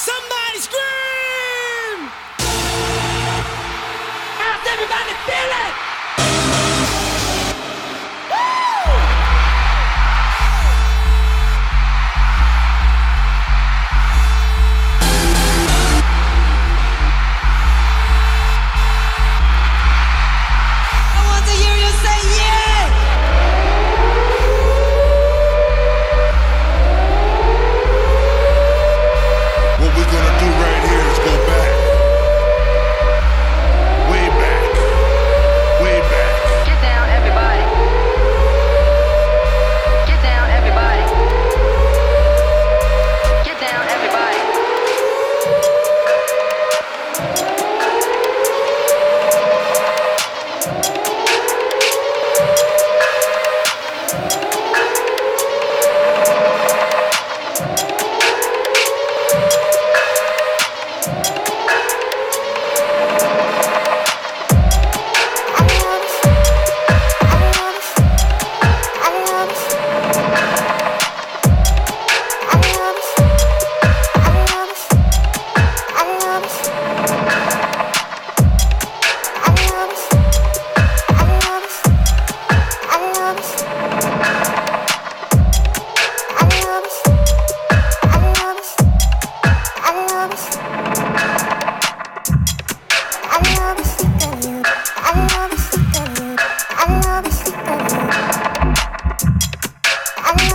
Somebody scream! How's everybody feeling?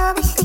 always